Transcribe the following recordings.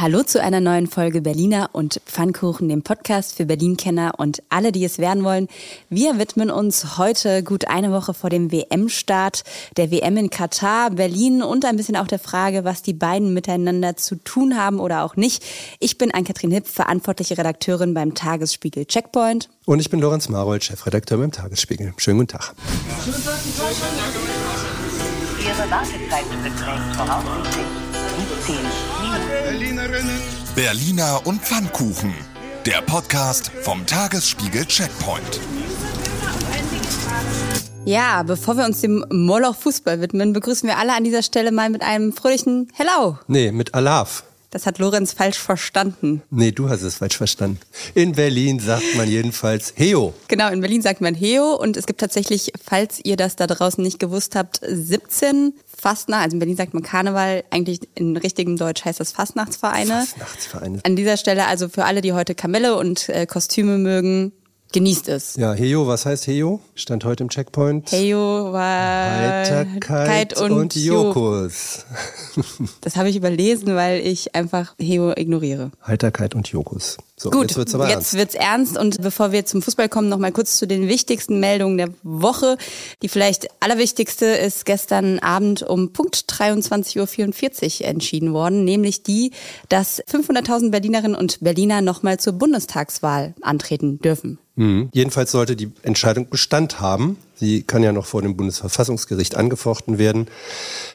Hallo zu einer neuen Folge Berliner und Pfannkuchen, dem Podcast für Berlin-Kenner und alle, die es werden wollen. Wir widmen uns heute gut eine Woche vor dem WM-Start, der WM in Katar, Berlin und ein bisschen auch der Frage, was die beiden miteinander zu tun haben oder auch nicht. Ich bin Ann-Kathrin Hipp, verantwortliche Redakteurin beim Tagesspiegel Checkpoint. Und ich bin Lorenz Marold, Chefredakteur beim Tagesspiegel. Schönen guten Tag. Ihre Wartezeit beträgt voraussichtlich 17 Minuten. Berliner und Pfannkuchen. Der Podcast vom Tagesspiegel Checkpoint. Ja, bevor wir uns dem Moloch Fußball widmen, begrüßen wir alle an dieser Stelle mal mit einem fröhlichen Hello. Nee, mit Alaf. Das hat Lorenz falsch verstanden. Nee, du hast es falsch verstanden. In Berlin sagt man jedenfalls Heo. Genau, in Berlin sagt man Heo und es gibt tatsächlich, falls ihr das da draußen nicht gewusst habt, 17 Fastnacht, also in Berlin sagt man Karneval, eigentlich in richtigem Deutsch heißt das Fastnachtsvereine. Fastnachtsvereine. An dieser Stelle also für alle, die heute Kamelle und äh, Kostüme mögen, genießt es. Ja, Heo, was heißt Heo? Stand heute im Checkpoint. Heyo war Heiterkeit und, und Jokus. Das habe ich überlesen, weil ich einfach Heo ignoriere. Heiterkeit und Jokus. So, Gut, jetzt wird's aber jetzt ernst. wird's ernst und bevor wir zum Fußball kommen, noch mal kurz zu den wichtigsten Meldungen der Woche. Die vielleicht allerwichtigste ist gestern Abend um Punkt 23.44 Uhr entschieden worden, nämlich die, dass 500.000 Berlinerinnen und Berliner noch mal zur Bundestagswahl antreten dürfen. Mhm. Jedenfalls sollte die Entscheidung Bestand haben. Sie kann ja noch vor dem Bundesverfassungsgericht angefochten werden.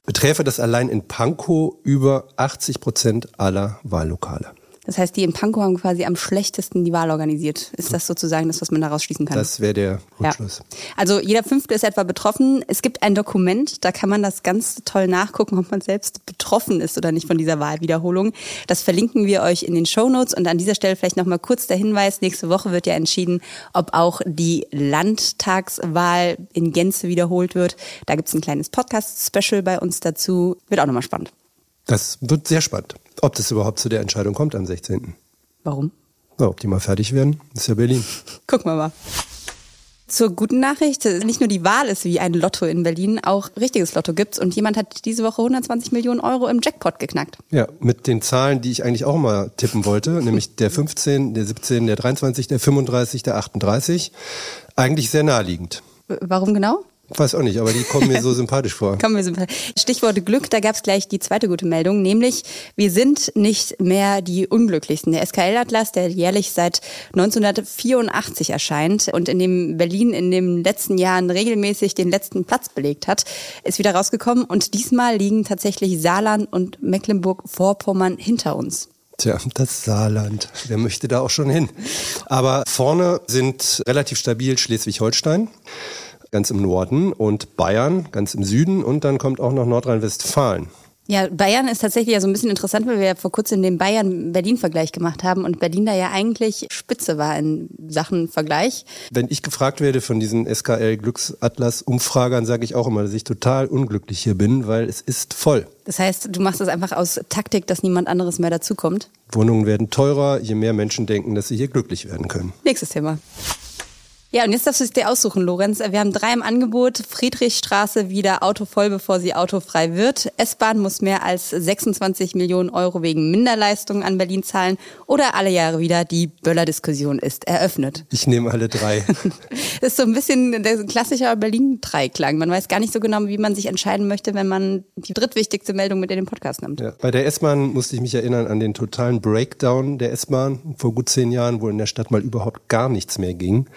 Beträfe das allein in Pankow über 80 Prozent aller Wahllokale. Das heißt, die in Pankow haben quasi am schlechtesten die Wahl organisiert. Ist das sozusagen das, was man daraus schließen kann? Das wäre der Rückschluss. Also jeder Fünfte ist etwa betroffen. Es gibt ein Dokument, da kann man das ganz toll nachgucken, ob man selbst betroffen ist oder nicht von dieser Wahlwiederholung. Das verlinken wir euch in den Show Notes und an dieser Stelle vielleicht noch mal kurz der Hinweis: Nächste Woche wird ja entschieden, ob auch die Landtagswahl in Gänze wiederholt wird. Da gibt's ein kleines Podcast-Special bei uns dazu. Wird auch nochmal spannend. Das wird sehr spannend. Ob das überhaupt zu der Entscheidung kommt am 16. Warum? Na, ob die mal fertig werden, ist ja Berlin. Gucken wir mal. Zur guten Nachricht, nicht nur die Wahl ist wie ein Lotto in Berlin, auch richtiges Lotto gibt's und jemand hat diese Woche 120 Millionen Euro im Jackpot geknackt. Ja, mit den Zahlen, die ich eigentlich auch mal tippen wollte, nämlich der 15, der 17, der 23, der 35, der 38. Eigentlich sehr naheliegend. Warum genau? Weiß auch nicht, aber die kommen mir so sympathisch vor. Kommen wir zum Stichwort Glück, da gab's gleich die zweite gute Meldung, nämlich wir sind nicht mehr die Unglücklichsten. Der SKL-Atlas, der jährlich seit 1984 erscheint und in dem Berlin in den letzten Jahren regelmäßig den letzten Platz belegt hat, ist wieder rausgekommen und diesmal liegen tatsächlich Saarland und Mecklenburg-Vorpommern hinter uns. Tja, das Saarland. Wer möchte da auch schon hin? Aber vorne sind relativ stabil Schleswig-Holstein, ganz im Norden, und Bayern, ganz im Süden. Und dann kommt auch noch Nordrhein-Westfalen. Ja, Bayern ist tatsächlich ja so ein bisschen interessant, weil wir ja vor kurzem den Bayern-Berlin-Vergleich gemacht haben und Berlin da ja eigentlich Spitze war in Sachen Vergleich. Wenn ich gefragt werde von diesen SKL-Glücksatlas-Umfragern, sage ich auch immer, dass ich total unglücklich hier bin, weil es ist voll. Das heißt, du machst das einfach aus Taktik, dass niemand anderes mehr dazukommt. Wohnungen werden teurer, je mehr Menschen denken, dass sie hier glücklich werden können. Nächstes Thema. Ja, und jetzt darfst du es dir aussuchen, Lorenz. Wir haben drei im Angebot. Friedrichstraße wieder autovoll, bevor sie autofrei wird. S-Bahn muss mehr als 26 Millionen Euro wegen Minderleistungen an Berlin zahlen. Oder alle Jahre wieder die Böller-Diskussion ist eröffnet. Ich nehme alle drei. Das ist so ein bisschen der klassische Berlin-Dreiklang. Man weiß gar nicht so genau, wie man sich entscheiden möchte, wenn man die drittwichtigste Meldung mit in den Podcast nimmt. Ja. Bei der S-Bahn musste ich mich erinnern an den totalen Breakdown der S-Bahn vor gut zehn Jahren, wo in der Stadt mal überhaupt gar nichts mehr ging.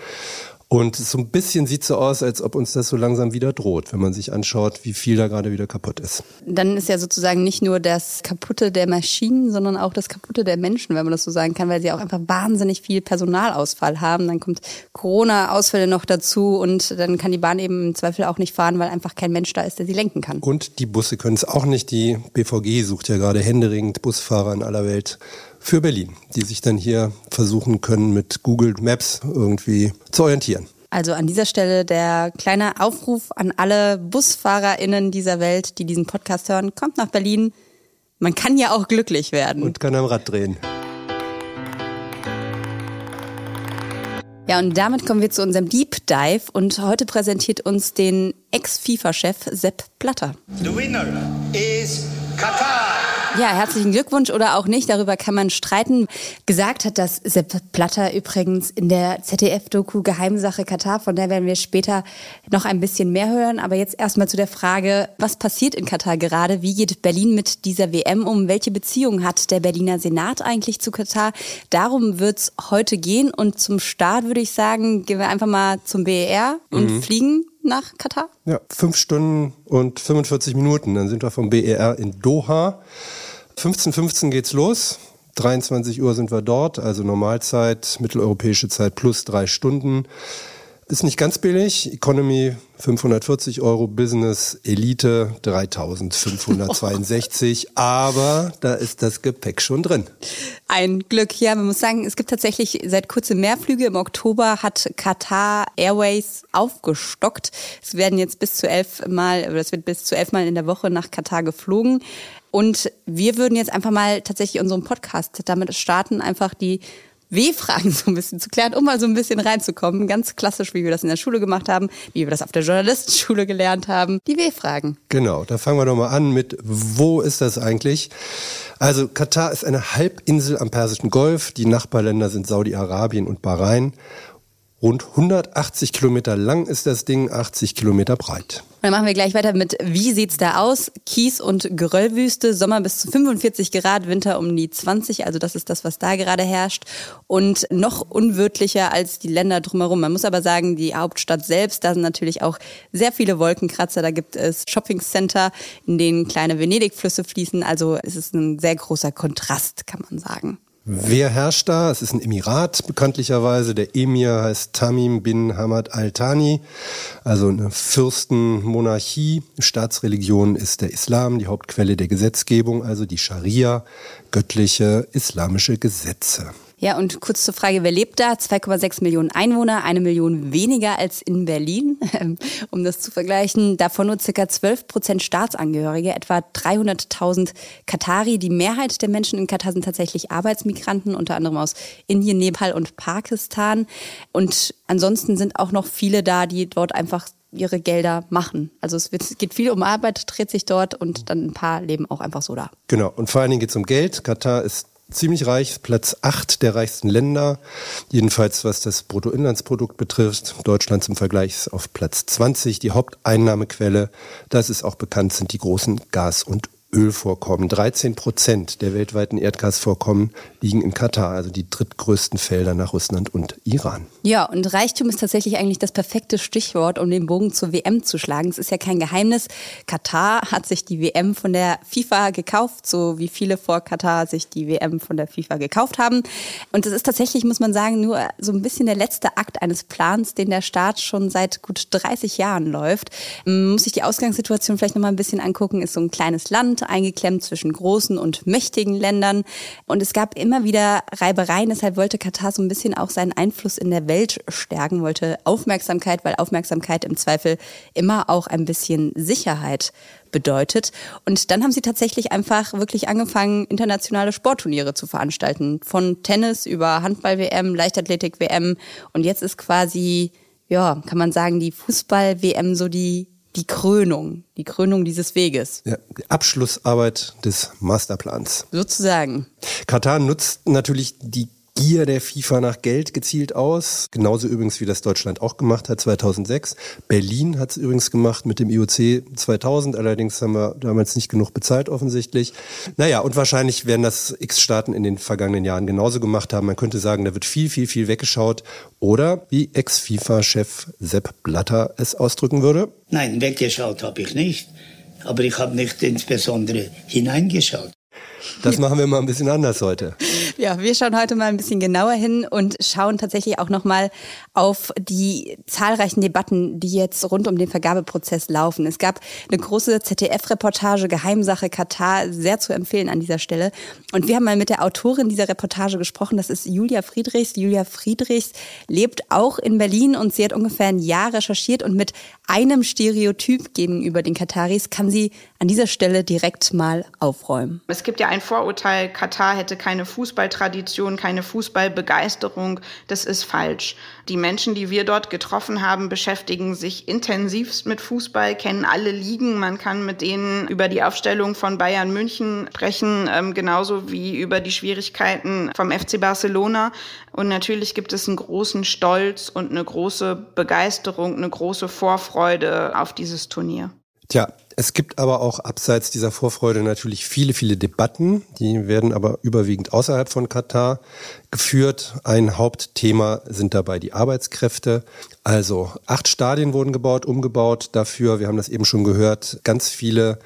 Und so ein bisschen sieht so aus, als ob uns das so langsam wieder droht, wenn man sich anschaut, wie viel da gerade wieder kaputt ist. Dann ist ja sozusagen nicht nur das Kaputte der Maschinen, sondern auch das Kaputte der Menschen, wenn man das so sagen kann, weil sie auch einfach wahnsinnig viel Personalausfall haben. Dann kommt Corona-Ausfälle noch dazu und dann kann die Bahn eben im Zweifel auch nicht fahren, weil einfach kein Mensch da ist, der sie lenken kann. Und die Busse können es auch nicht. Die BVG sucht ja gerade händeringend Busfahrer in aller Welt für Berlin, die sich dann hier versuchen können, mit Google Maps irgendwie zu orientieren. Also an dieser Stelle der kleine Aufruf an alle BusfahrerInnen dieser Welt, die diesen Podcast hören. Kommt nach Berlin. Man kann ja auch glücklich werden. Und kann am Rad drehen. Ja, und damit kommen wir zu unserem Deep Dive und heute präsentiert uns den Ex-FIFA-Chef Sepp Blatter. The winner is Qatar. Ja, herzlichen Glückwunsch oder auch nicht, darüber kann man streiten. Gesagt hat das Sepp Blatter übrigens in der ZDF-Doku Geheimsache Katar, von der werden wir später noch ein bisschen mehr hören. Aber jetzt erstmal zu der Frage, was passiert in Katar gerade? Wie geht Berlin mit dieser WM um? Welche Beziehung hat der Berliner Senat eigentlich zu Katar? Darum wird's heute gehen und zum Start würde ich sagen, gehen wir einfach mal zum BER und mhm. fliegen nach Katar? Ja, fünf Stunden und 45 Minuten. Dann sind wir vom BER in Doha. 15.15 15 geht's los. 23 Uhr sind wir dort, also Normalzeit, mitteleuropäische Zeit plus drei Stunden. Ist nicht ganz billig. Economy 540 Euro, Business Elite 3562. aber da ist das Gepäck schon drin. Ein Glück. Ja, man muss sagen, es gibt tatsächlich seit kurzem mehr Flüge. Im Oktober hat Qatar Airways aufgestockt. Es werden jetzt bis zu elf Mal, oder es wird bis zu elf Mal in der Woche nach Katar geflogen. Und wir würden jetzt einfach mal tatsächlich unseren Podcast damit starten, einfach die W-Fragen so ein bisschen zu klären, um mal so ein bisschen reinzukommen. Ganz klassisch, wie wir das in der Schule gemacht haben, wie wir das auf der Journalistenschule gelernt haben. Die W-Fragen. Genau, da fangen wir doch mal an mit, wo ist das eigentlich? Also Katar ist eine Halbinsel am Persischen Golf. Die Nachbarländer sind Saudi-Arabien und Bahrain. Rund 180 Kilometer lang ist das Ding, 80 Kilometer breit. Dann machen wir gleich weiter mit, wie sieht's da aus? Kies- und Geröllwüste, Sommer bis zu 45 Grad, Winter um die 20, also das ist das, was da gerade herrscht. Und noch unwirtlicher als die Länder drumherum. Man muss aber sagen, die Hauptstadt selbst, da sind natürlich auch sehr viele Wolkenkratzer. Da gibt es Shoppingcenter, in denen kleine Venedig-Flüsse fließen. Also es ist ein sehr großer Kontrast, kann man sagen. Wer herrscht da? Es ist ein Emirat bekanntlicherweise. Der Emir heißt Tamim bin Hamad al-Thani, also eine Fürstenmonarchie. Staatsreligion ist der Islam, die Hauptquelle der Gesetzgebung, also die Scharia, göttliche islamische Gesetze. Ja, und kurz zur Frage, wer lebt da? 2,6 Millionen Einwohner, eine Million weniger als in Berlin, um das zu vergleichen. Davon nur circa 12 Prozent Staatsangehörige, etwa 300.000 Katari. Die Mehrheit der Menschen in Katar sind tatsächlich Arbeitsmigranten, unter anderem aus Indien, Nepal und Pakistan. Und ansonsten sind auch noch viele da, die dort einfach ihre Gelder machen. Also es, es geht viel um Arbeit, dreht sich dort und dann ein paar leben auch einfach so da. Genau, und vor allen Dingen geht es um Geld. Katar ist ziemlich reich, Platz 8 der reichsten Länder, jedenfalls was das Bruttoinlandsprodukt betrifft. Deutschland zum Vergleich auf Platz 20, die Haupteinnahmequelle, das ist auch bekannt, sind die großen Gas- und Ölvorkommen. 13 Prozent der weltweiten Erdgasvorkommen liegen in Katar, also die drittgrößten Felder nach Russland und Iran. Ja, und Reichtum ist tatsächlich eigentlich das perfekte Stichwort, um den Bogen zur WM zu schlagen. Es ist ja kein Geheimnis. Katar hat sich die WM von der FIFA gekauft, so wie viele vor Katar sich die WM von der FIFA gekauft haben. Und es ist tatsächlich, muss man sagen, nur so ein bisschen der letzte Akt eines Plans, den der Staat schon seit gut 30 Jahren läuft. Muss sich die Ausgangssituation vielleicht nochmal ein bisschen angucken. Ist so ein kleines Land Land, eingeklemmt zwischen großen und mächtigen Ländern. Und es gab immer wieder Reibereien. Deshalb wollte Katar so ein bisschen auch seinen Einfluss in der Welt stärken, wollte Aufmerksamkeit, weil Aufmerksamkeit im Zweifel immer auch ein bisschen Sicherheit bedeutet. Und dann haben sie tatsächlich einfach wirklich angefangen, internationale Sportturniere zu veranstalten. Von Tennis über Handball-WM, Leichtathletik-WM. Und jetzt ist quasi, ja, kann man sagen, die Fußball-WM so die die Krönung, die Krönung dieses Weges. Ja, die Abschlussarbeit des Masterplans. Sozusagen. Katar nutzt natürlich die Gier der FIFA nach Geld gezielt aus. Genauso übrigens, wie das Deutschland auch gemacht hat 2006. Berlin hat es übrigens gemacht mit dem IOC 2000. Allerdings haben wir damals nicht genug bezahlt offensichtlich. Naja, und wahrscheinlich werden das X-Staaten in den vergangenen Jahren genauso gemacht haben. Man könnte sagen, da wird viel, viel, viel weggeschaut. Oder wie Ex-FIFA-Chef Sepp Blatter es ausdrücken würde. Nein, weggeschaut habe ich nicht. Aber ich habe nicht insbesondere hineingeschaut. Das machen wir mal ein bisschen anders heute. Ja, wir schauen heute mal ein bisschen genauer hin und schauen tatsächlich auch nochmal auf die zahlreichen Debatten, die jetzt rund um den Vergabeprozess laufen. Es gab eine große ZDF-Reportage Geheimsache Katar, sehr zu empfehlen an dieser Stelle. Und wir haben mal mit der Autorin dieser Reportage gesprochen. Das ist Julia Friedrichs. Julia Friedrichs lebt auch in Berlin und sie hat ungefähr ein Jahr recherchiert und mit einem Stereotyp gegenüber den Kataris kann sie an dieser Stelle direkt mal aufräumen. Es gibt ja ein Vorurteil, Katar hätte keine Fußballtradition, keine Fußballbegeisterung. Das ist falsch. Die Menschen, die wir dort getroffen haben, beschäftigen sich intensivst mit Fußball, kennen alle Ligen. Man kann mit denen über die Aufstellung von Bayern München sprechen, ähm, genauso wie über die Schwierigkeiten vom FC Barcelona. Und natürlich gibt es einen großen Stolz und eine große Begeisterung, eine große Vorfreude auf dieses Turnier. Tja, es gibt aber auch abseits dieser Vorfreude natürlich viele, viele Debatten. Die werden aber überwiegend außerhalb von Katar geführt. Ein Hauptthema sind dabei die Arbeitskräfte. Also acht Stadien wurden gebaut, umgebaut. Dafür, wir haben das eben schon gehört, ganz viele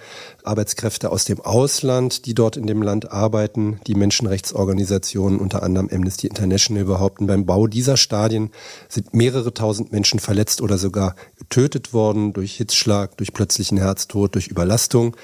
Arbeitskräfte aus dem Ausland, die dort in dem Land arbeiten. Die Menschenrechtsorganisationen, unter anderem Amnesty International, behaupten, beim Bau dieser Stadien sind mehrere tausend Menschen verletzt oder sogar getötet worden durch Hitzschlag, durch plötzlichen Herztod Tod durch Überlastung.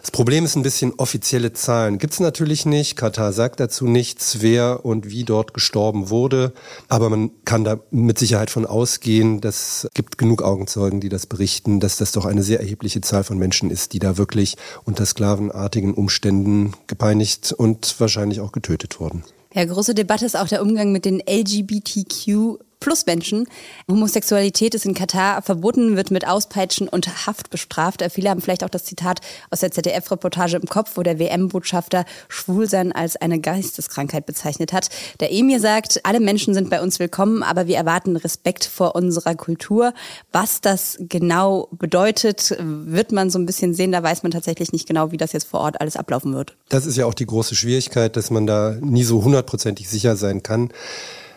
Das Problem ist ein bisschen offizielle Zahlen. Gibt es natürlich nicht. Katar sagt dazu nichts, wer und wie dort gestorben wurde. Aber man kann da mit Sicherheit von ausgehen, dass es gibt genug Augenzeugen, die das berichten, dass das doch eine sehr erhebliche Zahl von Menschen ist, die da wirklich unter sklavenartigen Umständen gepeinigt und wahrscheinlich auch getötet wurden. Ja, große Debatte ist auch der Umgang mit den LGBTQ plus Menschen. Homosexualität ist in Katar verboten, wird mit Auspeitschen und Haft bestraft. Viele haben vielleicht auch das Zitat aus der ZDF-Reportage im Kopf, wo der WM-Botschafter Schwulsein als eine Geisteskrankheit bezeichnet hat. Der Emir sagt, alle Menschen sind bei uns willkommen, aber wir erwarten Respekt vor unserer Kultur. Was das genau bedeutet, wird man so ein bisschen sehen. Da weiß man tatsächlich nicht genau, wie das jetzt vor Ort alles ablaufen wird. Das ist ja auch die große Schwierigkeit, dass man da nie so hundertprozentig sicher sein kann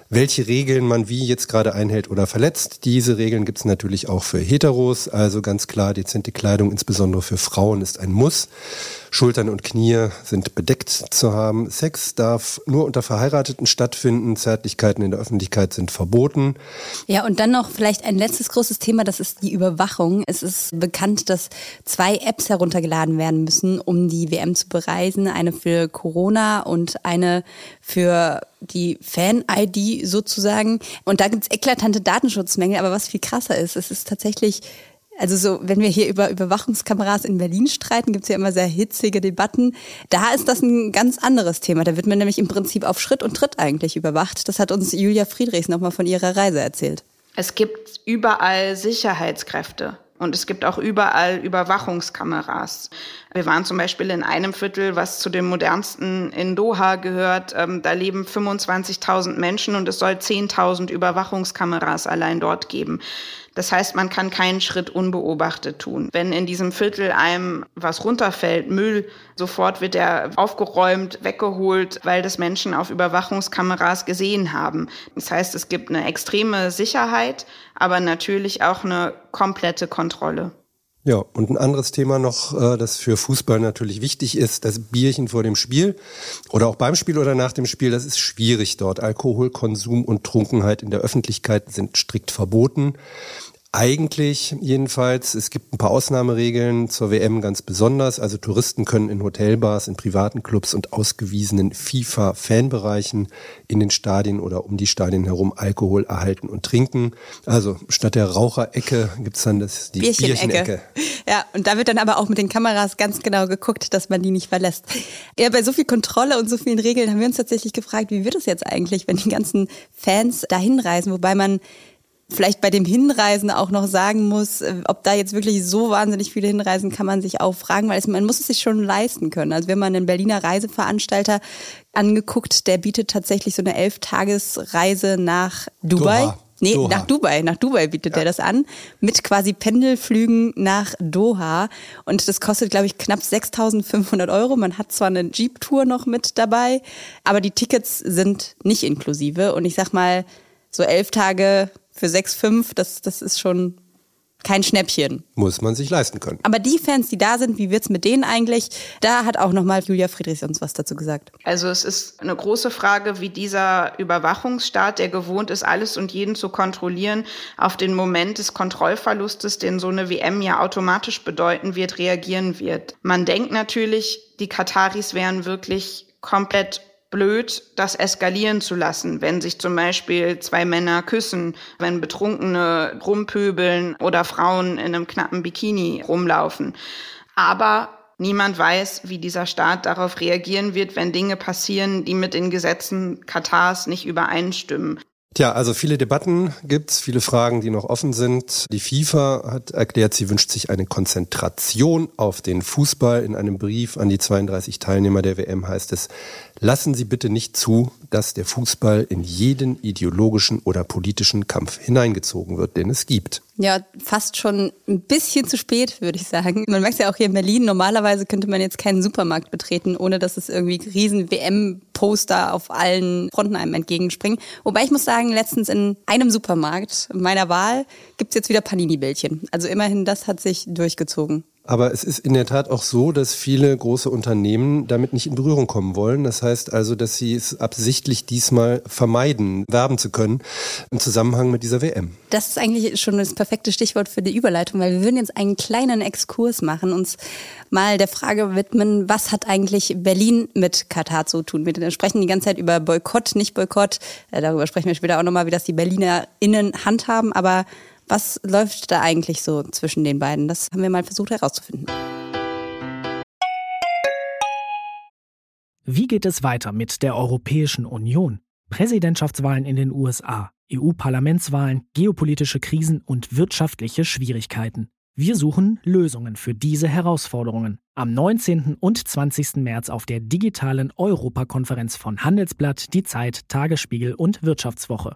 welche Regeln man wie jetzt gerade einhält oder verletzt. Diese Regeln gibt es natürlich auch für Heteros, also ganz klar, dezente Kleidung, insbesondere für Frauen, ist ein Muss. Schultern und Knie sind bedeckt zu haben. Sex darf nur unter Verheirateten stattfinden. Zärtlichkeiten in der Öffentlichkeit sind verboten. Ja, und dann noch vielleicht ein letztes großes Thema, das ist die Überwachung. Es ist bekannt, dass zwei Apps heruntergeladen werden müssen, um die WM zu bereisen. Eine für Corona und eine für die Fan-ID sozusagen. Und da gibt es eklatante Datenschutzmängel. Aber was viel krasser ist, es ist tatsächlich also so, wenn wir hier über Überwachungskameras in Berlin streiten, gibt's ja immer sehr hitzige Debatten. Da ist das ein ganz anderes Thema. Da wird man nämlich im Prinzip auf Schritt und Tritt eigentlich überwacht. Das hat uns Julia Friedrichs nochmal von ihrer Reise erzählt. Es gibt überall Sicherheitskräfte. Und es gibt auch überall Überwachungskameras. Wir waren zum Beispiel in einem Viertel, was zu dem modernsten in Doha gehört. Ähm, da leben 25.000 Menschen und es soll 10.000 Überwachungskameras allein dort geben. Das heißt, man kann keinen Schritt unbeobachtet tun. Wenn in diesem Viertel einem was runterfällt, Müll, sofort wird er aufgeräumt, weggeholt, weil das Menschen auf Überwachungskameras gesehen haben. Das heißt, es gibt eine extreme Sicherheit, aber natürlich auch eine komplette Kontrolle. Ja, und ein anderes Thema noch, äh, das für Fußball natürlich wichtig ist, das Bierchen vor dem Spiel oder auch beim Spiel oder nach dem Spiel, das ist schwierig dort. Alkoholkonsum und Trunkenheit in der Öffentlichkeit sind strikt verboten. Eigentlich jedenfalls. Es gibt ein paar Ausnahmeregeln zur WM ganz besonders. Also Touristen können in Hotelbars, in privaten Clubs und ausgewiesenen FIFA-Fanbereichen in den Stadien oder um die Stadien herum Alkohol erhalten und trinken. Also statt der Raucherecke gibt's dann das, die Bierchenecke. Bierchen ja, und da wird dann aber auch mit den Kameras ganz genau geguckt, dass man die nicht verlässt. Ja, bei so viel Kontrolle und so vielen Regeln haben wir uns tatsächlich gefragt, wie wird es jetzt eigentlich, wenn die ganzen Fans dahin reisen, wobei man vielleicht bei dem Hinreisen auch noch sagen muss, äh, ob da jetzt wirklich so wahnsinnig viele hinreisen, kann man sich auch fragen, weil es, man muss es sich schon leisten können. Also wenn man einen Berliner Reiseveranstalter angeguckt, der bietet tatsächlich so eine Elf-Tages-Reise nach Dubai. Doha. Nee, Doha. nach Dubai. Nach Dubai bietet ja. er das an. Mit quasi Pendelflügen nach Doha. Und das kostet, glaube ich, knapp 6.500 Euro. Man hat zwar eine Jeep-Tour noch mit dabei, aber die Tickets sind nicht inklusive. Und ich sag mal, so elf Tage für 6,5, das, das ist schon kein Schnäppchen. Muss man sich leisten können. Aber die Fans, die da sind, wie wird's mit denen eigentlich? Da hat auch nochmal Julia Friedrichs uns was dazu gesagt. Also es ist eine große Frage, wie dieser Überwachungsstaat, der gewohnt ist, alles und jeden zu kontrollieren, auf den Moment des Kontrollverlustes, den so eine WM ja automatisch bedeuten wird, reagieren wird. Man denkt natürlich, die Kataris wären wirklich komplett blöd, das eskalieren zu lassen, wenn sich zum Beispiel zwei Männer küssen, wenn Betrunkene rumpöbeln oder Frauen in einem knappen Bikini rumlaufen. Aber niemand weiß, wie dieser Staat darauf reagieren wird, wenn Dinge passieren, die mit den Gesetzen Katars nicht übereinstimmen. Tja, also viele Debatten gibt's, viele Fragen, die noch offen sind. Die FIFA hat erklärt, sie wünscht sich eine Konzentration auf den Fußball. In einem Brief an die 32 Teilnehmer der WM heißt es, lassen Sie bitte nicht zu, dass der Fußball in jeden ideologischen oder politischen Kampf hineingezogen wird, den es gibt. Ja, fast schon ein bisschen zu spät, würde ich sagen. Man merkt ja auch hier in Berlin, normalerweise könnte man jetzt keinen Supermarkt betreten, ohne dass es irgendwie riesen WM-Poster auf allen Fronten einem entgegenspringen. Wobei ich muss sagen, letztens in einem Supermarkt meiner Wahl gibt's jetzt wieder Panini-Bällchen. Also immerhin, das hat sich durchgezogen. Aber es ist in der Tat auch so, dass viele große Unternehmen damit nicht in Berührung kommen wollen. Das heißt also, dass sie es absichtlich diesmal vermeiden, werben zu können im Zusammenhang mit dieser WM. Das ist eigentlich schon das perfekte Stichwort für die Überleitung, weil wir würden jetzt einen kleinen Exkurs machen, uns mal der Frage widmen, was hat eigentlich Berlin mit Katar zu tun? Wir sprechen die ganze Zeit über Boykott, nicht Boykott. Äh, darüber sprechen wir später auch nochmal, wie das die BerlinerInnen handhaben. Aber was läuft da eigentlich so zwischen den beiden? Das haben wir mal versucht herauszufinden. Wie geht es weiter mit der Europäischen Union? Präsidentschaftswahlen in den USA, EU-Parlamentswahlen, geopolitische Krisen und wirtschaftliche Schwierigkeiten. Wir suchen Lösungen für diese Herausforderungen. Am 19. und 20. März auf der digitalen Europakonferenz von Handelsblatt, Die Zeit, Tagesspiegel und Wirtschaftswoche.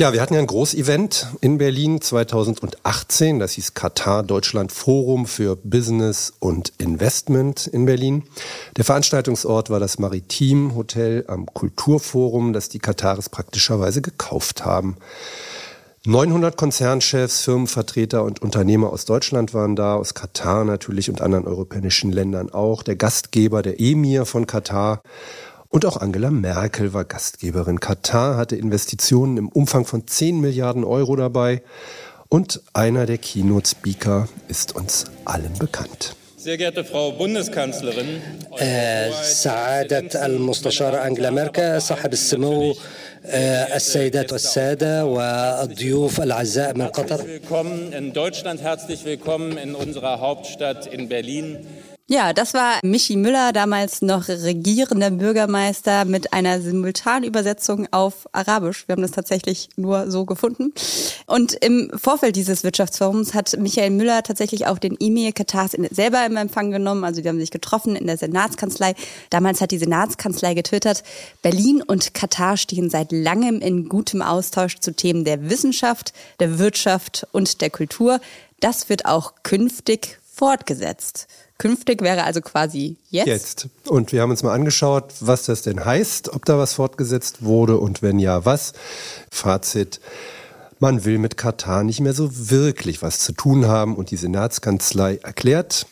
Tja, wir hatten ja ein Großevent in Berlin 2018. Das hieß Katar Deutschland Forum für Business und Investment in Berlin. Der Veranstaltungsort war das Maritim Hotel am Kulturforum, das die Kataris praktischerweise gekauft haben. 900 Konzernchefs, Firmenvertreter und Unternehmer aus Deutschland waren da, aus Katar natürlich und anderen europäischen Ländern auch. Der Gastgeber, der Emir von Katar und auch Angela Merkel war Gastgeberin. Katar hatte Investitionen im Umfang von 10 Milliarden Euro dabei. Und einer der Keynote-Speaker ist uns allen bekannt. Sehr geehrte Frau Bundeskanzlerin, سعادة المستشارة أنجلا ميركل صاحب السمو السيدات والسادة والضيوف الأعزاء من قطر willkommen in Deutschland, herzlich willkommen in unserer Hauptstadt in Berlin. Ja, das war Michi Müller, damals noch regierender Bürgermeister mit einer Simultanübersetzung auf Arabisch. Wir haben das tatsächlich nur so gefunden. Und im Vorfeld dieses Wirtschaftsforums hat Michael Müller tatsächlich auch den E-Mail Katars selber im Empfang genommen. Also die haben sich getroffen in der Senatskanzlei. Damals hat die Senatskanzlei getwittert, Berlin und Katar stehen seit langem in gutem Austausch zu Themen der Wissenschaft, der Wirtschaft und der Kultur. Das wird auch künftig fortgesetzt. Künftig wäre also quasi jetzt. Jetzt. Und wir haben uns mal angeschaut, was das denn heißt, ob da was fortgesetzt wurde und wenn ja, was. Fazit. Man will mit Katar nicht mehr so wirklich was zu tun haben und die Senatskanzlei erklärt,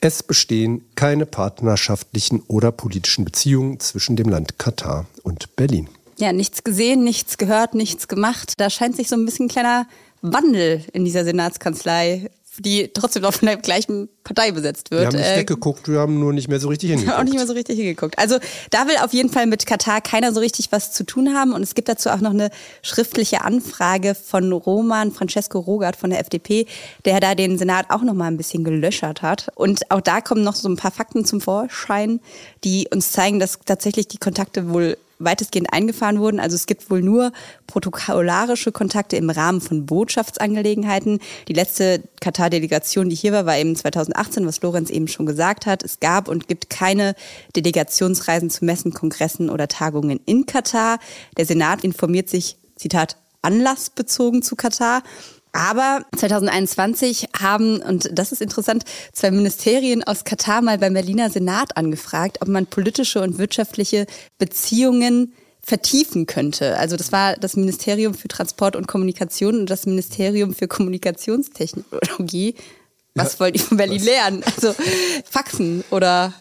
es bestehen keine partnerschaftlichen oder politischen Beziehungen zwischen dem Land Katar und Berlin. Ja, nichts gesehen, nichts gehört, nichts gemacht. Da scheint sich so ein bisschen ein kleiner Wandel in dieser Senatskanzlei die trotzdem noch von der gleichen Partei besetzt wird. Wir haben nicht äh, weggeguckt, wir haben nur nicht mehr so richtig hingeguckt. Auch nicht mehr so richtig hingeguckt. Also da will auf jeden Fall mit Katar keiner so richtig was zu tun haben. Und es gibt dazu auch noch eine schriftliche Anfrage von Roman Francesco Rogart von der FDP, der da den Senat auch noch mal ein bisschen gelöschert hat. Und auch da kommen noch so ein paar Fakten zum Vorschein, die uns zeigen, dass tatsächlich die Kontakte wohl weitestgehend eingefahren wurden. Also es gibt wohl nur protokollarische Kontakte im Rahmen von Botschaftsangelegenheiten. Die letzte Katar-Delegation, die hier war, war eben 2018, was Lorenz eben schon gesagt hat. Es gab und gibt keine Delegationsreisen zu Messen, Kongressen oder Tagungen in Katar. Der Senat informiert sich, Zitat, anlassbezogen zu Katar. Aber 2021 haben, und das ist interessant, zwei Ministerien aus Katar mal beim Berliner Senat angefragt, ob man politische und wirtschaftliche Beziehungen vertiefen könnte. Also das war das Ministerium für Transport und Kommunikation und das Ministerium für Kommunikationstechnologie. Was ja, wollt ihr von Berlin was? lernen? Also Faxen oder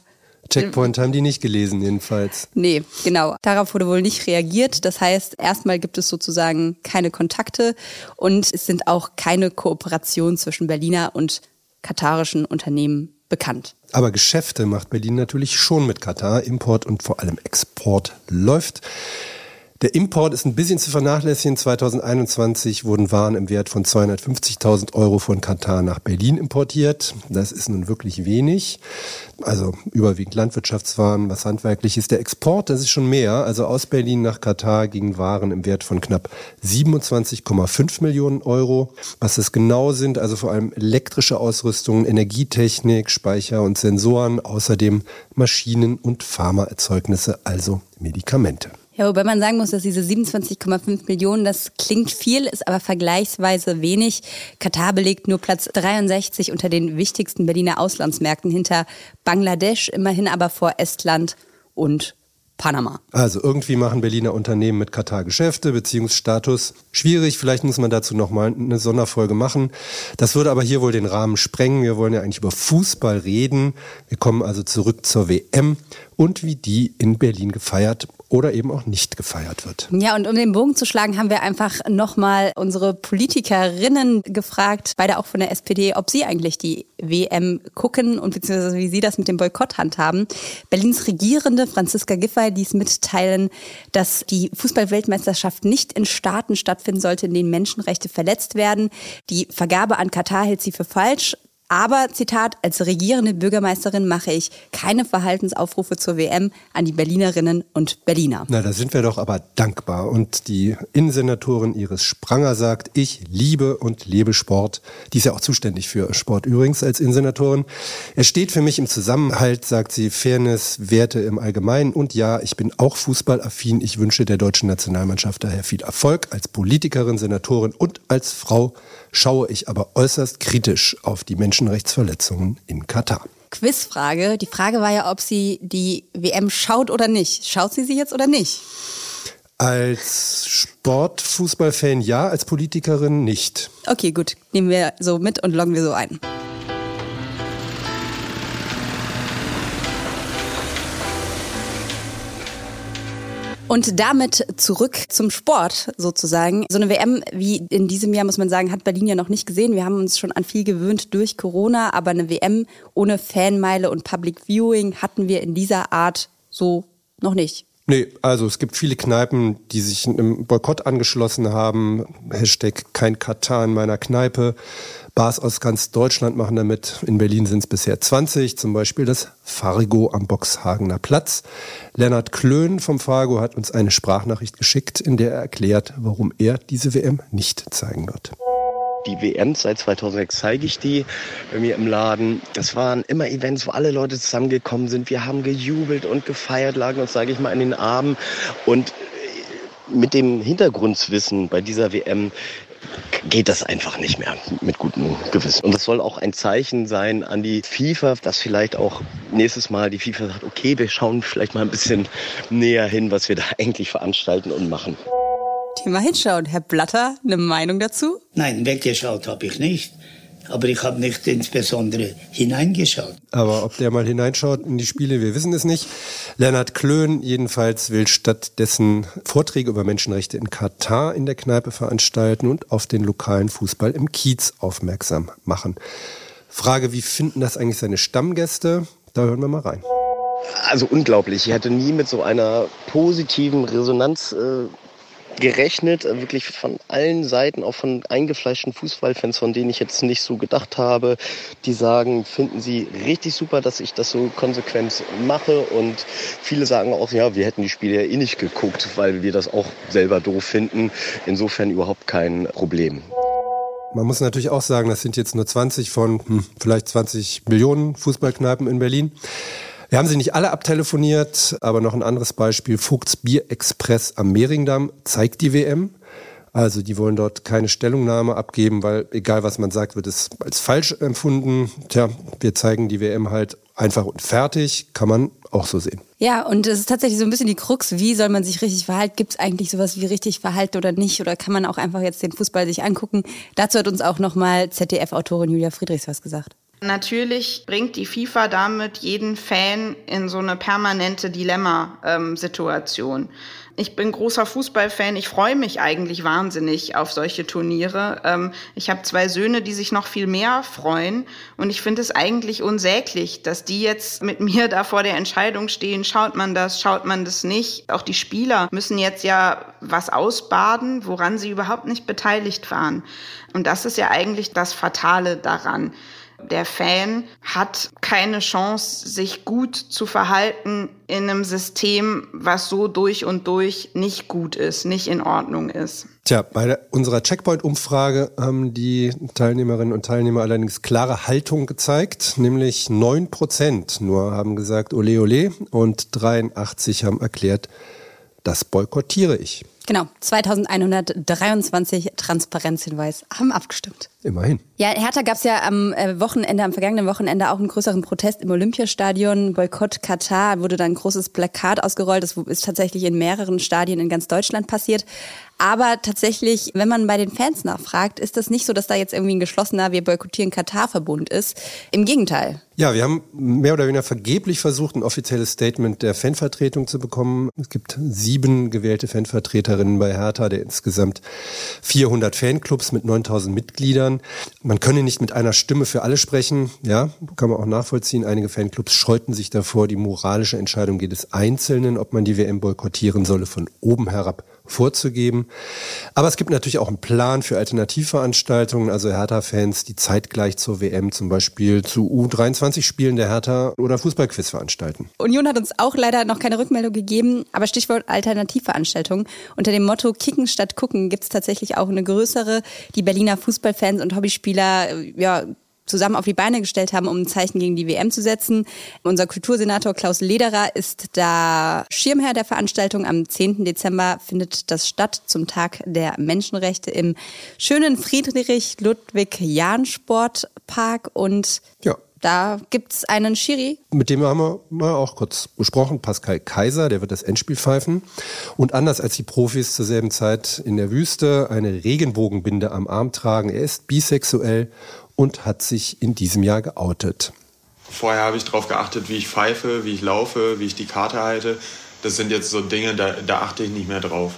Checkpoint haben die nicht gelesen, jedenfalls. Nee, genau. Darauf wurde wohl nicht reagiert. Das heißt, erstmal gibt es sozusagen keine Kontakte und es sind auch keine Kooperationen zwischen Berliner und katarischen Unternehmen bekannt. Aber Geschäfte macht Berlin natürlich schon mit Katar. Import und vor allem Export läuft. Der Import ist ein bisschen zu vernachlässigen. 2021 wurden Waren im Wert von 250.000 Euro von Katar nach Berlin importiert. Das ist nun wirklich wenig. Also überwiegend Landwirtschaftswaren, was handwerklich ist. Der Export, das ist schon mehr. Also aus Berlin nach Katar gingen Waren im Wert von knapp 27,5 Millionen Euro. Was das genau sind, also vor allem elektrische Ausrüstung, Energietechnik, Speicher und Sensoren, außerdem Maschinen und Pharmaerzeugnisse, also Medikamente. Ja, wobei man sagen muss, dass diese 27,5 Millionen, das klingt viel, ist aber vergleichsweise wenig. Katar belegt nur Platz 63 unter den wichtigsten Berliner Auslandsmärkten hinter Bangladesch, immerhin aber vor Estland und Panama. Also irgendwie machen Berliner Unternehmen mit Katar Geschäfte, Beziehungsstatus schwierig. Vielleicht muss man dazu nochmal eine Sonderfolge machen. Das würde aber hier wohl den Rahmen sprengen. Wir wollen ja eigentlich über Fußball reden. Wir kommen also zurück zur WM und wie die in Berlin gefeiert oder eben auch nicht gefeiert wird. Ja, und um den Bogen zu schlagen, haben wir einfach nochmal unsere Politikerinnen gefragt, beide auch von der SPD, ob sie eigentlich die WM gucken und beziehungsweise wie sie das mit dem Boykott handhaben. Berlins Regierende Franziska Giffey ließ mitteilen, dass die Fußballweltmeisterschaft nicht in Staaten stattfinden sollte, in denen Menschenrechte verletzt werden. Die Vergabe an Katar hält sie für falsch. Aber, Zitat, als regierende Bürgermeisterin mache ich keine Verhaltensaufrufe zur WM an die Berlinerinnen und Berliner. Na, da sind wir doch aber dankbar. Und die Innensenatorin Iris Spranger sagt, ich liebe und lebe Sport. Die ist ja auch zuständig für Sport übrigens als Innensenatorin. Er steht für mich im Zusammenhalt, sagt sie, Fairness, Werte im Allgemeinen. Und ja, ich bin auch fußballaffin. Ich wünsche der deutschen Nationalmannschaft daher viel Erfolg. Als Politikerin, Senatorin und als Frau schaue ich aber äußerst kritisch auf die Menschen Menschenrechtsverletzungen in Katar. Quizfrage. Die Frage war ja, ob sie die WM schaut oder nicht. Schaut sie sie jetzt oder nicht? Als Sportfußballfan ja, als Politikerin nicht. Okay, gut. Nehmen wir so mit und loggen wir so ein. Und damit zurück zum Sport sozusagen. So eine WM wie in diesem Jahr, muss man sagen, hat Berlin ja noch nicht gesehen. Wir haben uns schon an viel gewöhnt durch Corona, aber eine WM ohne Fanmeile und Public Viewing hatten wir in dieser Art so noch nicht. Nee, also es gibt viele Kneipen, die sich einem Boykott angeschlossen haben. Hashtag kein Katar in meiner Kneipe. Bars aus ganz Deutschland machen damit. In Berlin sind es bisher 20, zum Beispiel das Fargo am Boxhagener Platz. Lennart Klön vom Fargo hat uns eine Sprachnachricht geschickt, in der er erklärt, warum er diese WM nicht zeigen wird die WMs seit 2006 zeige ich die bei mir im Laden. Das waren immer Events, wo alle Leute zusammengekommen sind. Wir haben gejubelt und gefeiert, lagen uns, sage ich mal, in den Armen. Und mit dem Hintergrundwissen bei dieser WM geht das einfach nicht mehr mit gutem Gewissen. Und das soll auch ein Zeichen sein an die FIFA, dass vielleicht auch nächstes Mal die FIFA sagt, okay, wir schauen vielleicht mal ein bisschen näher hin, was wir da eigentlich veranstalten und machen. Thema hinschauen. Herr Blatter, eine Meinung dazu? Nein, weggeschaut habe ich nicht aber ich habe nicht insbesondere hineingeschaut. Aber ob der mal hineinschaut in die Spiele, wir wissen es nicht. Lennart Klön jedenfalls will stattdessen Vorträge über Menschenrechte in Katar in der Kneipe veranstalten und auf den lokalen Fußball im Kiez aufmerksam machen. Frage, wie finden das eigentlich seine Stammgäste? Da hören wir mal rein. Also unglaublich. Ich hatte nie mit so einer positiven Resonanz äh, gerechnet, äh, wirklich von allen Seiten, auch von eingefleischten Fußballfans, von denen ich jetzt nicht so gedacht habe, die sagen, finden sie richtig super, dass ich das so konsequent mache und viele sagen auch, ja, wir hätten die Spiele ja eh nicht geguckt, weil wir das auch selber doof finden. Insofern überhaupt kein Problem. Man muss natürlich auch sagen, das sind jetzt nur 20 von hm, vielleicht 20 Millionen Fußballkneipen in Berlin. Wir haben sie nicht alle abtelefoniert, aber noch ein anderes Beispiel. Vogts Bier Express am Mehringdamm zeigt die WM. Also die wollen dort keine Stellungnahme abgeben, weil egal was man sagt, wird es als falsch empfunden. Tja, wir zeigen die WM halt einfach und fertig, kann man auch so sehen. Ja, und es ist tatsächlich so ein bisschen die Krux, wie soll man sich richtig verhalten? Gibt es eigentlich sowas wie richtig verhalten oder nicht? Oder kann man auch einfach jetzt den Fußball sich angucken? Dazu hat uns auch nochmal ZDF-Autorin Julia Friedrichs was gesagt. Natürlich bringt die FIFA damit jeden Fan in so eine permanente Dilemma-Situation. Ich bin großer Fußballfan. Ich freue mich eigentlich wahnsinnig auf solche Turniere. Ähm, ich habe zwei Söhne, die sich noch viel mehr freuen. Und ich finde es eigentlich unsäglich, dass die jetzt mit mir da vor der Entscheidung stehen. Schaut man das, schaut man das nicht? Auch die Spieler müssen jetzt ja was ausbaden, woran sie überhaupt nicht beteiligt waren. Und das ist ja eigentlich das Fatale daran. Der Fan hat keine Chance, sich gut zu verhalten in einem System, was so durch und durch nicht gut ist, nicht in Ordnung ist. Tja, bei der, unserer Checkpoint-Umfrage haben die Teilnehmerinnen und Teilnehmer allerdings klare Haltung gezeigt, nämlich 9 Prozent nur haben gesagt Ole Ole und 83 haben erklärt, das boykottiere ich. Genau, 2123 Transparenzhinweis haben abgestimmt. Immerhin. Ja, Hertha gab es ja am äh, Wochenende, am vergangenen Wochenende auch einen größeren Protest im Olympiastadion. Boykott Katar wurde dann ein großes Plakat ausgerollt. Das ist tatsächlich in mehreren Stadien in ganz Deutschland passiert. Aber tatsächlich, wenn man bei den Fans nachfragt, ist das nicht so, dass da jetzt irgendwie ein geschlossener Wir boykottieren Katar-Verbund ist. Im Gegenteil. Ja, wir haben mehr oder weniger vergeblich versucht, ein offizielles Statement der Fanvertretung zu bekommen. Es gibt sieben gewählte Fanvertreterinnen bei Hertha, der insgesamt 400 Fanclubs mit 9000 Mitgliedern. Man könne nicht mit einer Stimme für alle sprechen. Ja, kann man auch nachvollziehen. Einige Fanclubs scheuten sich davor, die moralische Entscheidung jedes Einzelnen, ob man die WM boykottieren solle, von oben herab vorzugeben. Aber es gibt natürlich auch einen Plan für Alternativveranstaltungen, also Hertha-Fans, die zeitgleich zur WM zum Beispiel zu U23-Spielen der Hertha oder Fußballquiz veranstalten. Union hat uns auch leider noch keine Rückmeldung gegeben, aber Stichwort Alternativveranstaltungen. Unter dem Motto Kicken statt Gucken gibt es tatsächlich auch eine größere, die Berliner Fußballfans und Hobbyspieler ja, zusammen auf die Beine gestellt haben, um ein Zeichen gegen die WM zu setzen. Unser Kultursenator Klaus Lederer ist da Schirmherr der Veranstaltung. Am 10. Dezember findet das statt zum Tag der Menschenrechte im schönen Friedrich-Ludwig-Jahn-Sportpark. Und ja. Da gibt's einen Schiri. Mit dem haben wir mal auch kurz besprochen. Pascal Kaiser, der wird das Endspiel pfeifen. Und anders als die Profis zur selben Zeit in der Wüste eine Regenbogenbinde am Arm tragen. Er ist bisexuell und hat sich in diesem Jahr geoutet. Vorher habe ich darauf geachtet, wie ich pfeife, wie ich laufe, wie ich die Karte halte. Das sind jetzt so Dinge, da, da achte ich nicht mehr drauf.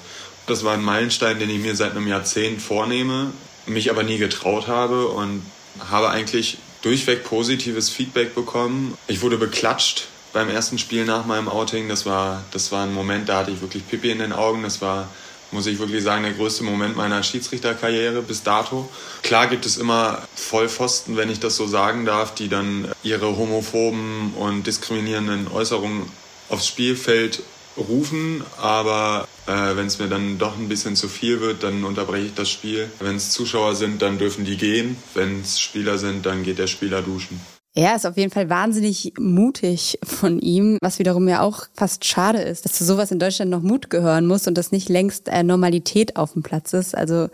Das war ein Meilenstein, den ich mir seit einem Jahrzehnt vornehme, mich aber nie getraut habe und habe eigentlich durchweg positives Feedback bekommen. Ich wurde beklatscht beim ersten Spiel nach meinem Outing. Das war, das war ein Moment, da hatte ich wirklich Pipi in den Augen. Das war muss ich wirklich sagen, der größte Moment meiner Schiedsrichterkarriere bis dato. Klar gibt es immer Vollpfosten, wenn ich das so sagen darf, die dann ihre homophoben und diskriminierenden Äußerungen aufs Spielfeld rufen, aber äh, wenn es mir dann doch ein bisschen zu viel wird, dann unterbreche ich das Spiel. Wenn es Zuschauer sind, dann dürfen die gehen. Wenn es Spieler sind, dann geht der Spieler duschen. Er ist auf jeden Fall wahnsinnig mutig von ihm, was wiederum ja auch fast schade ist, dass zu sowas in Deutschland noch Mut gehören muss und das nicht längst äh, Normalität auf dem Platz ist. Also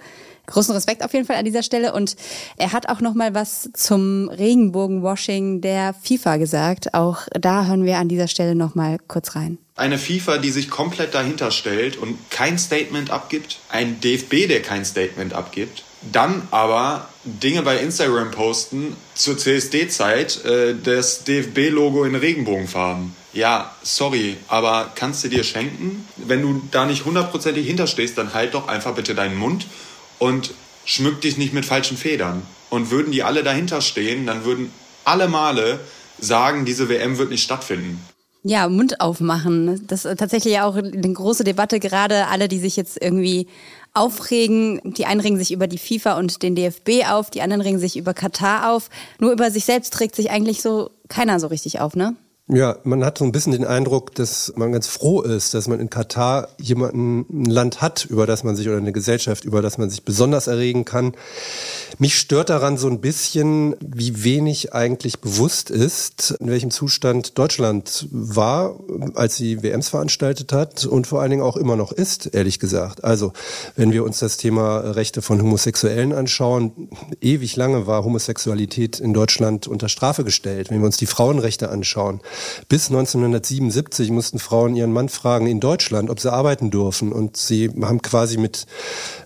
großen Respekt auf jeden Fall an dieser Stelle und er hat auch noch mal was zum Regenbogenwashing der FIFA gesagt. Auch da hören wir an dieser Stelle noch mal kurz rein. Eine FIFA, die sich komplett dahinter stellt und kein Statement abgibt, ein DFB, der kein Statement abgibt, dann aber Dinge bei Instagram posten zur CSD-Zeit, äh, das DFB-Logo in Regenbogenfarben. Ja, sorry, aber kannst du dir schenken? Wenn du da nicht hundertprozentig hinterstehst, dann halt doch einfach bitte deinen Mund und schmück dich nicht mit falschen Federn. Und würden die alle dahinter stehen, dann würden alle Male sagen, diese WM wird nicht stattfinden. Ja, Mund aufmachen. Das ist tatsächlich auch eine große Debatte, gerade alle, die sich jetzt irgendwie aufregen. Die einen regen sich über die FIFA und den DFB auf, die anderen regen sich über Katar auf. Nur über sich selbst trägt sich eigentlich so keiner so richtig auf, ne? Ja, man hat so ein bisschen den Eindruck, dass man ganz froh ist, dass man in Katar jemanden, ein Land hat, über das man sich oder eine Gesellschaft, über das man sich besonders erregen kann. Mich stört daran so ein bisschen, wie wenig eigentlich bewusst ist, in welchem Zustand Deutschland war, als sie WMs veranstaltet hat und vor allen Dingen auch immer noch ist, ehrlich gesagt. Also, wenn wir uns das Thema Rechte von Homosexuellen anschauen, ewig lange war Homosexualität in Deutschland unter Strafe gestellt. Wenn wir uns die Frauenrechte anschauen, Bis 1977 mussten Frauen ihren Mann fragen in Deutschland, ob sie arbeiten dürfen. Und sie haben quasi mit,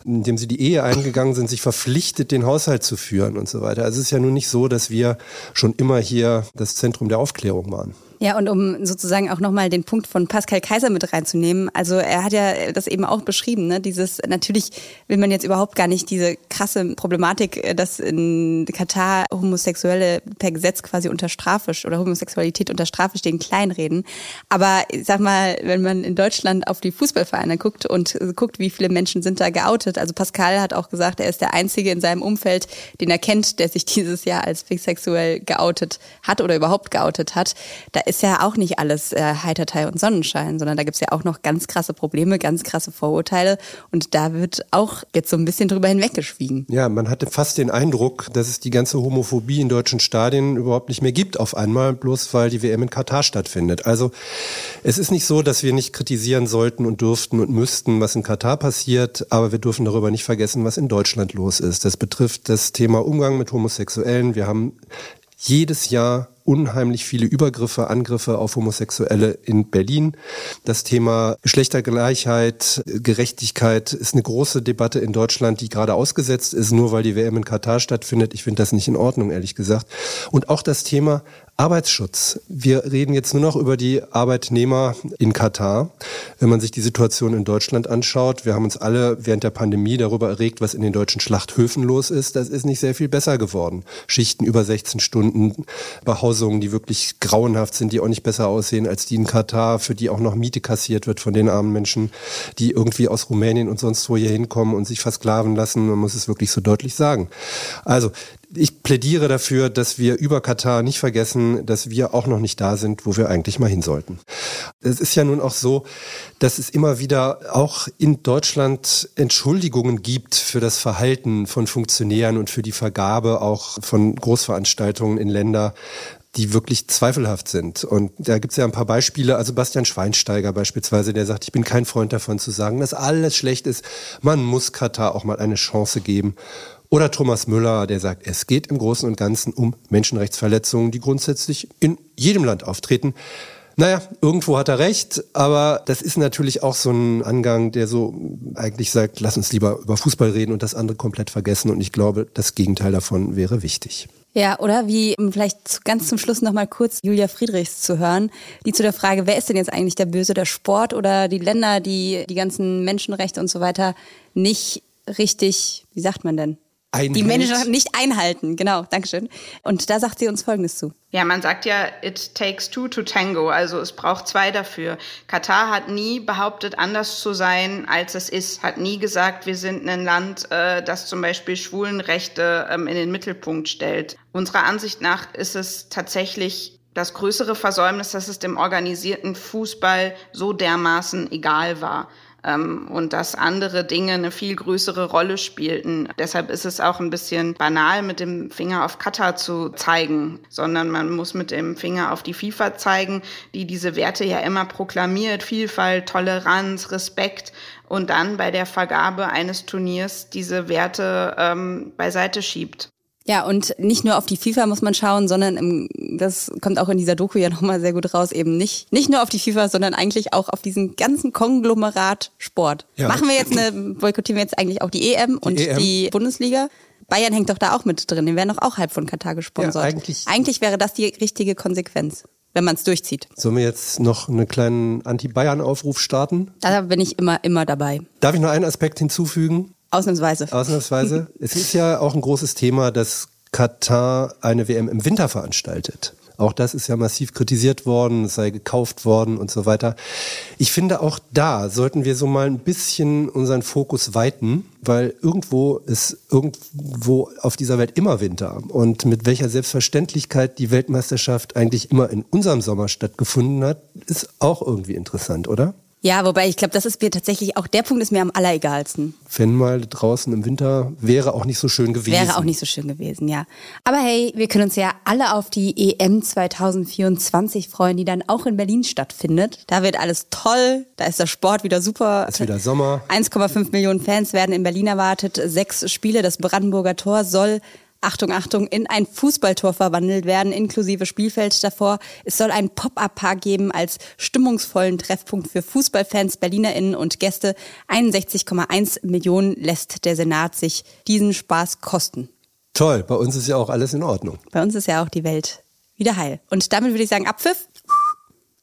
indem sie die Ehe eingegangen sind, sich verpflichtet, den Haushalt zu führen und so weiter. Also es ist ja nun nicht so, dass wir schon immer hier das Zentrum der Aufklärung waren. Ja, und um sozusagen auch nochmal den Punkt von Pascal Kaiser mit reinzunehmen, also er hat ja das eben auch beschrieben, ne? Dieses, natürlich will man jetzt überhaupt gar nicht diese krasse Problematik, dass in Katar Homosexuelle per Gesetz quasi unter Strafe oder Homosexualität unter Strafe stehen, kleinreden. Aber ich sag mal, wenn man in Deutschland auf die Fußballvereine guckt und guckt, wie viele Menschen sind da geoutet, also Pascal hat auch gesagt, er ist der Einzige in seinem Umfeld, den er kennt, der sich dieses Jahr als bisexuell geoutet hat oder überhaupt geoutet hat. Da ist ja auch nicht alles äh, Heiterteil und Sonnenschein, sondern da gibt's ja auch noch ganz krasse Probleme, ganz krasse Vorurteile. Und da wird auch jetzt so ein bisschen drüber hinweggeschwiegen. Ja, man hatte fast den Eindruck, dass es die ganze Homophobie in deutschen Stadien überhaupt nicht mehr gibt auf einmal, bloß weil die WM in Katar stattfindet. Also es ist nicht so, dass wir nicht kritisieren sollten und dürften und müssten, was in Katar passiert, aber wir dürfen darüber nicht vergessen, was in Deutschland los ist. Das betrifft das Thema Umgang mit Homosexuellen. Wir haben jedes Jahr unheimlich viele Übergriffe, Angriffe auf Homosexuelle in Berlin. Das Thema Geschlechtergleichheit, Gerechtigkeit ist eine große Debatte in Deutschland, die gerade ausgesetzt ist, nur weil die WM in Katar stattfindet. Ich finde das nicht in Ordnung, ehrlich gesagt. Und auch das Thema Arbeitsschutz. Wir reden jetzt nur noch über die Arbeitnehmer in Katar. Wenn man sich die Situation in Deutschland anschaut, wir haben uns alle während der Pandemie darüber erregt, was in den deutschen Schlachthöfen los ist. Das ist nicht sehr viel besser geworden. Schichten über 16 Stunden, Behausungen, die wirklich grauenhaft sind, die auch nicht besser aussehen als die in Katar, für die auch noch Miete kassiert wird von den armen Menschen, die irgendwie aus Rumänien und sonst wo hier hinkommen und sich versklaven lassen. Man muss es wirklich so deutlich sagen. Also ich plädiere dafür, dass wir über Katar nicht vergessen, dass wir auch noch nicht da sind, wo wir eigentlich mal hin sollten. Es ist ja nun auch so, dass es immer wieder auch in Deutschland Entschuldigungen gibt für das Verhalten von Funktionären und für die Vergabe auch von Großveranstaltungen in Länder, die wirklich zweifelhaft sind. Und da gibt es ja ein paar Beispiele. Also Bastian Schweinsteiger beispielsweise, der sagt, ich bin kein Freund davon zu sagen, dass alles schlecht ist. Man muss Katar auch mal eine Chance geben. Oder Thomas Müller, der sagt, es geht im Großen und Ganzen um Menschenrechtsverletzungen, die grundsätzlich in jedem Land auftreten. Naja, irgendwo hat er recht, aber das ist natürlich auch so ein Angang, der so eigentlich sagt, lass uns lieber über Fußball reden und das andere komplett vergessen. Und ich glaube, das Gegenteil davon wäre wichtig. Ja, oder wie vielleicht ganz zum Schluss nochmal kurz Julia Friedrichs zu hören, die zu der Frage, wer ist denn jetzt eigentlich der Böse, der Sport oder die Länder, die die ganzen Menschenrechte und so weiter nicht richtig, wie sagt man denn, Einhält. die Menschen nicht einhalten. Genau, Dankeschön. Und da sagt sie uns Folgendes zu. Ja, man sagt ja, it takes two to tango, also es braucht zwei dafür. Katar hat nie behauptet, anders zu sein, als es ist, hat nie gesagt, wir sind ein Land, äh, das zum Beispiel Schwulenrechte ähm, in den Mittelpunkt stellt. Unserer Ansicht nach ist es tatsächlich das größere Versäumnis, dass es dem organisierten Fußball so dermaßen egal war und dass andere Dinge eine viel größere Rolle spielten. Deshalb ist es auch ein bisschen banal, mit dem Finger auf Katar zu zeigen, sondern man muss mit dem Finger auf die FIFA zeigen, die diese Werte ja immer proklamiert, Vielfalt, Toleranz, Respekt und dann bei der Vergabe eines Turniers diese Werte ähm, beiseite schiebt. Ja, und nicht nur auf die FIFA muss man schauen, sondern im, das kommt auch in dieser Doku ja nochmal sehr gut raus, eben nicht, nicht nur auf die FIFA, sondern eigentlich auch auf diesen ganzen Konglomerat Sport. Ja. Machen wir jetzt eine, boykottieren wir jetzt eigentlich auch die EM die und EM. die Bundesliga? Bayern hängt doch da auch mit drin, die werden doch auch halb von Katar gesponsert. Ja, eigentlich, eigentlich wäre das die richtige Konsequenz wenn man es durchzieht. Sollen wir jetzt noch einen kleinen Anti-Bayern-Aufruf starten? Da bin ich immer, immer dabei. Darf ich noch einen Aspekt hinzufügen? Ausnahmsweise. Ausnahmsweise. es ist ja auch ein großes Thema, dass Katar eine WM im Winter veranstaltet. Auch das ist ja massiv kritisiert worden, es sei gekauft worden und so weiter. Ich finde, auch da sollten wir so mal ein bisschen unseren Fokus weiten, weil irgendwo ist irgendwo auf dieser Welt immer Winter. Und mit welcher Selbstverständlichkeit die Weltmeisterschaft eigentlich immer in unserem Sommer stattgefunden hat, ist auch irgendwie interessant, oder? Ja, wobei ich glaube, das ist mir tatsächlich auch der Punkt ist mir am alleregalsten. Wenn mal draußen im Winter wäre auch nicht so schön gewesen. Wäre auch nicht so schön gewesen, ja. Aber hey, wir können uns ja alle auf die EM 2024 freuen, die dann auch in Berlin stattfindet. Da wird alles toll, da ist der Sport wieder super. Ist wieder Sommer. 1,5 Millionen Fans werden in Berlin erwartet, sechs Spiele, das Brandenburger Tor soll Achtung, Achtung, in ein Fußballtor verwandelt werden, inklusive Spielfeld davor. Es soll ein Pop-Up-Park geben als stimmungsvollen Treffpunkt für Fußballfans, BerlinerInnen und Gäste. 61,1 Millionen lässt der Senat sich diesen Spaß kosten. Toll, bei uns ist ja auch alles in Ordnung. Bei uns ist ja auch die Welt wieder heil. Und damit würde ich sagen, Abpfiff.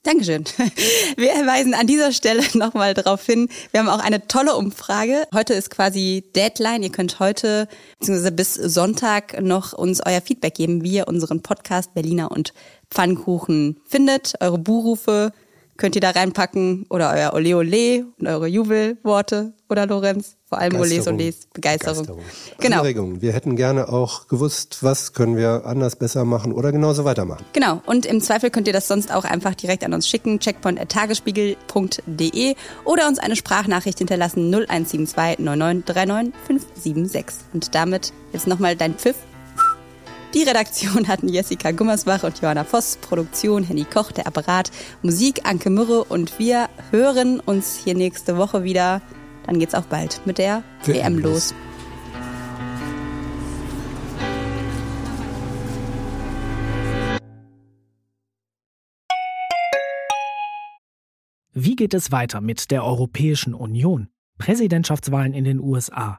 Dankeschön. Wir weisen an dieser Stelle nochmal darauf hin. Wir haben auch eine tolle Umfrage. Heute ist quasi Deadline. Ihr könnt heute bzw. bis Sonntag noch uns euer Feedback geben, wie ihr unseren Podcast Berliner und Pfannkuchen findet, eure Buhrufe, könnt ihr da reinpacken oder euer Ole Ole und eure Jubelworte oder Lorenz, vor allem Oles Oles, Begeisterung. Begeisterung. Genau. Anregung. Wir hätten gerne auch gewusst, was können wir anders besser machen oder genauso weitermachen. Genau. Und im Zweifel könnt ihr das sonst auch einfach direkt an uns schicken, checkpoint.tagesspiegel.de oder uns eine Sprachnachricht hinterlassen 0172 9939 576. Und damit jetzt nochmal dein Pfiff die Redaktion hatten Jessica Gummersbach und Johanna Voss, Produktion Henny Koch, der Apparat, Musik Anke Mürre und wir hören uns hier nächste Woche wieder. Dann geht's auch bald mit der WM, WM los. Wie geht es weiter mit der Europäischen Union? Präsidentschaftswahlen in den USA.